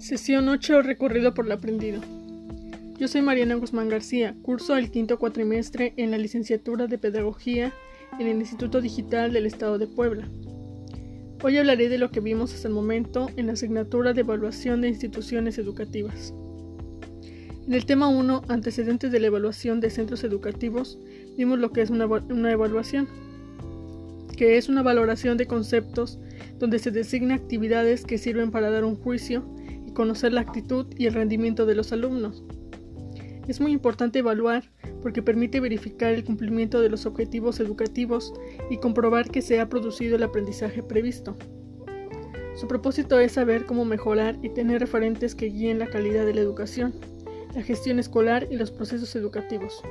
Sesión 8. Recorrido por lo aprendido. Yo soy Mariana Guzmán García, curso el quinto cuatrimestre en la licenciatura de Pedagogía en el Instituto Digital del Estado de Puebla. Hoy hablaré de lo que vimos hasta el momento en la asignatura de Evaluación de Instituciones Educativas. En el tema 1, Antecedentes de la Evaluación de Centros Educativos, vimos lo que es una, una evaluación, que es una valoración de conceptos donde se designa actividades que sirven para dar un juicio conocer la actitud y el rendimiento de los alumnos. Es muy importante evaluar porque permite verificar el cumplimiento de los objetivos educativos y comprobar que se ha producido el aprendizaje previsto. Su propósito es saber cómo mejorar y tener referentes que guíen la calidad de la educación, la gestión escolar y los procesos educativos.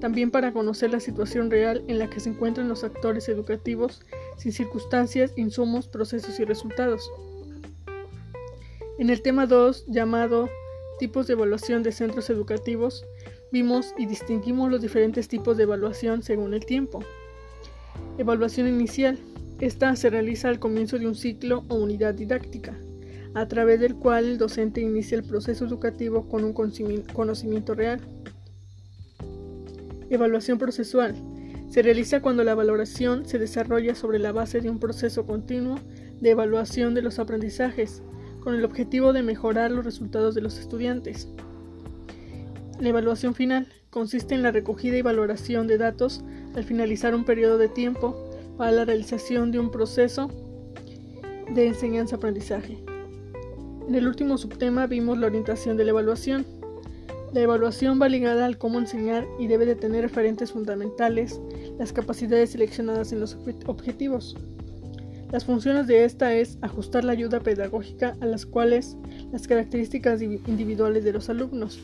También para conocer la situación real en la que se encuentran los actores educativos sin circunstancias, insumos, procesos y resultados. En el tema 2, llamado Tipos de evaluación de centros educativos, vimos y distinguimos los diferentes tipos de evaluación según el tiempo. Evaluación inicial. Esta se realiza al comienzo de un ciclo o unidad didáctica, a través del cual el docente inicia el proceso educativo con un conocimiento real. Evaluación procesual. Se realiza cuando la valoración se desarrolla sobre la base de un proceso continuo de evaluación de los aprendizajes, con el objetivo de mejorar los resultados de los estudiantes. La evaluación final consiste en la recogida y valoración de datos al finalizar un periodo de tiempo para la realización de un proceso de enseñanza-aprendizaje. En el último subtema vimos la orientación de la evaluación. La evaluación va ligada al cómo enseñar y debe de tener referentes fundamentales, las capacidades seleccionadas en los objetivos. Las funciones de esta es ajustar la ayuda pedagógica a las cuales las características individuales de los alumnos.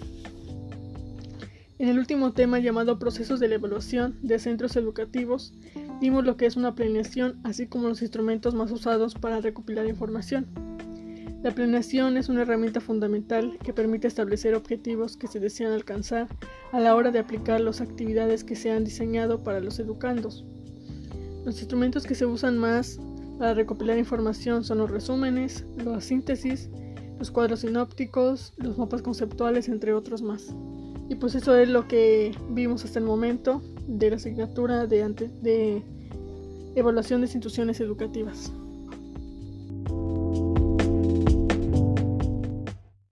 En el último tema llamado procesos de la evaluación de centros educativos, vimos lo que es una planeación, así como los instrumentos más usados para recopilar información. La planeación es una herramienta fundamental que permite establecer objetivos que se desean alcanzar a la hora de aplicar las actividades que se han diseñado para los educandos. Los instrumentos que se usan más para recopilar información son los resúmenes, la síntesis, los cuadros sinópticos, los mapas conceptuales, entre otros más. Y pues eso es lo que vimos hasta el momento de la asignatura de, de evaluación de instituciones educativas.